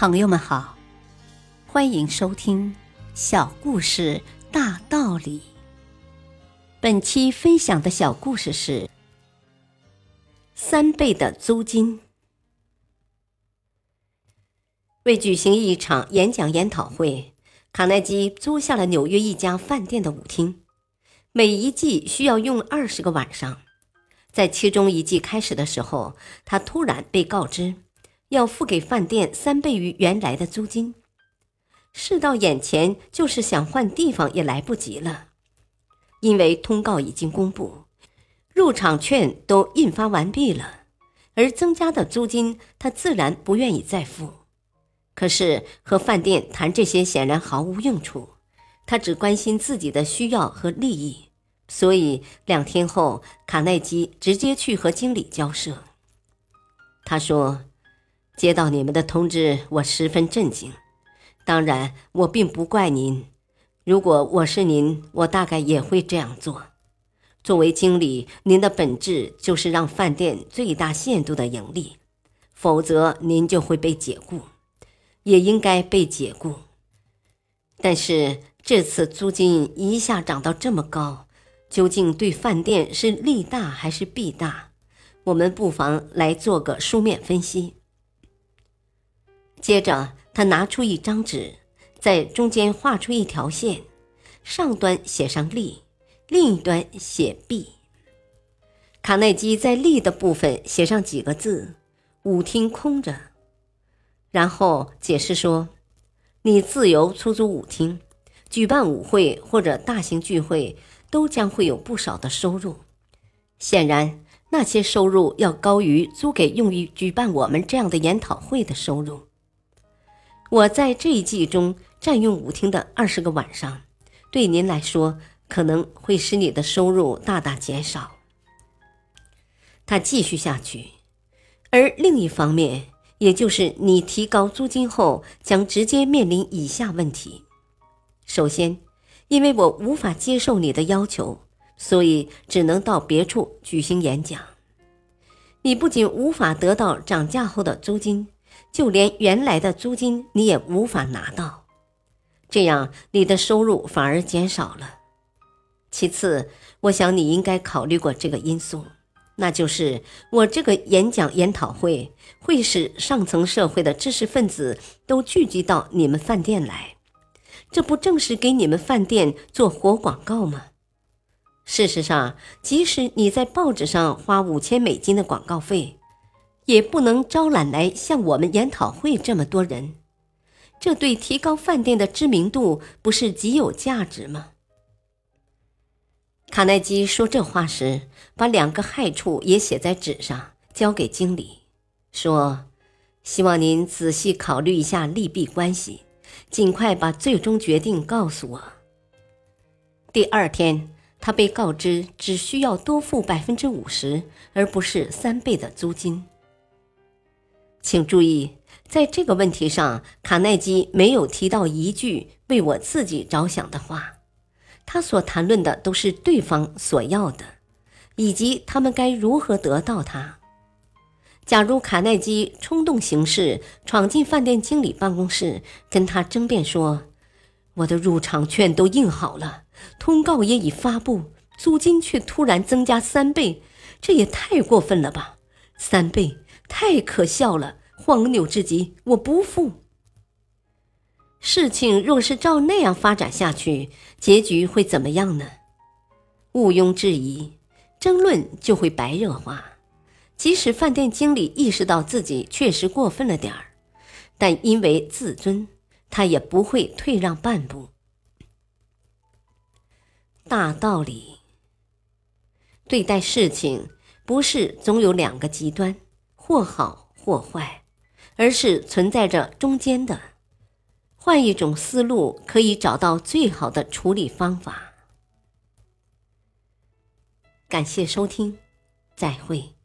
朋友们好，欢迎收听《小故事大道理》。本期分享的小故事是三倍的租金。为举行一场演讲研讨会，卡耐基租下了纽约一家饭店的舞厅，每一季需要用二十个晚上。在其中一季开始的时候，他突然被告知。要付给饭店三倍于原来的租金，事到眼前，就是想换地方也来不及了，因为通告已经公布，入场券都印发完毕了，而增加的租金他自然不愿意再付。可是和饭店谈这些显然毫无用处，他只关心自己的需要和利益，所以两天后，卡耐基直接去和经理交涉。他说。接到你们的通知，我十分震惊。当然，我并不怪您。如果我是您，我大概也会这样做。作为经理，您的本质就是让饭店最大限度的盈利，否则您就会被解雇，也应该被解雇。但是这次租金一下涨到这么高，究竟对饭店是利大还是弊大？我们不妨来做个书面分析。接着，他拿出一张纸，在中间画出一条线，上端写上利，另一端写弊。卡耐基在利的部分写上几个字：“舞厅空着。”然后解释说：“你自由出租舞厅，举办舞会或者大型聚会，都将会有不少的收入。显然，那些收入要高于租给用于举办我们这样的研讨会的收入。”我在这一季中占用舞厅的二十个晚上，对您来说可能会使你的收入大大减少。他继续下去，而另一方面，也就是你提高租金后，将直接面临以下问题：首先，因为我无法接受你的要求，所以只能到别处举行演讲。你不仅无法得到涨价后的租金。就连原来的租金你也无法拿到，这样你的收入反而减少了。其次，我想你应该考虑过这个因素，那就是我这个演讲研讨会会使上层社会的知识分子都聚集到你们饭店来，这不正是给你们饭店做活广告吗？事实上，即使你在报纸上花五千美金的广告费。也不能招揽来像我们研讨会这么多人，这对提高饭店的知名度不是极有价值吗？卡耐基说这话时，把两个害处也写在纸上，交给经理，说：“希望您仔细考虑一下利弊关系，尽快把最终决定告诉我。”第二天，他被告知只需要多付百分之五十，而不是三倍的租金。请注意，在这个问题上，卡耐基没有提到一句为我自己着想的话。他所谈论的都是对方所要的，以及他们该如何得到它。假如卡耐基冲动行事，闯进饭店经理办公室，跟他争辩说：“我的入场券都印好了，通告也已发布，租金却突然增加三倍，这也太过分了吧？三倍！”太可笑了，荒谬至极！我不服。事情若是照那样发展下去，结局会怎么样呢？毋庸置疑，争论就会白热化。即使饭店经理意识到自己确实过分了点儿，但因为自尊，他也不会退让半步。大道理，对待事情不是总有两个极端。或好或坏，而是存在着中间的。换一种思路，可以找到最好的处理方法。感谢收听，再会。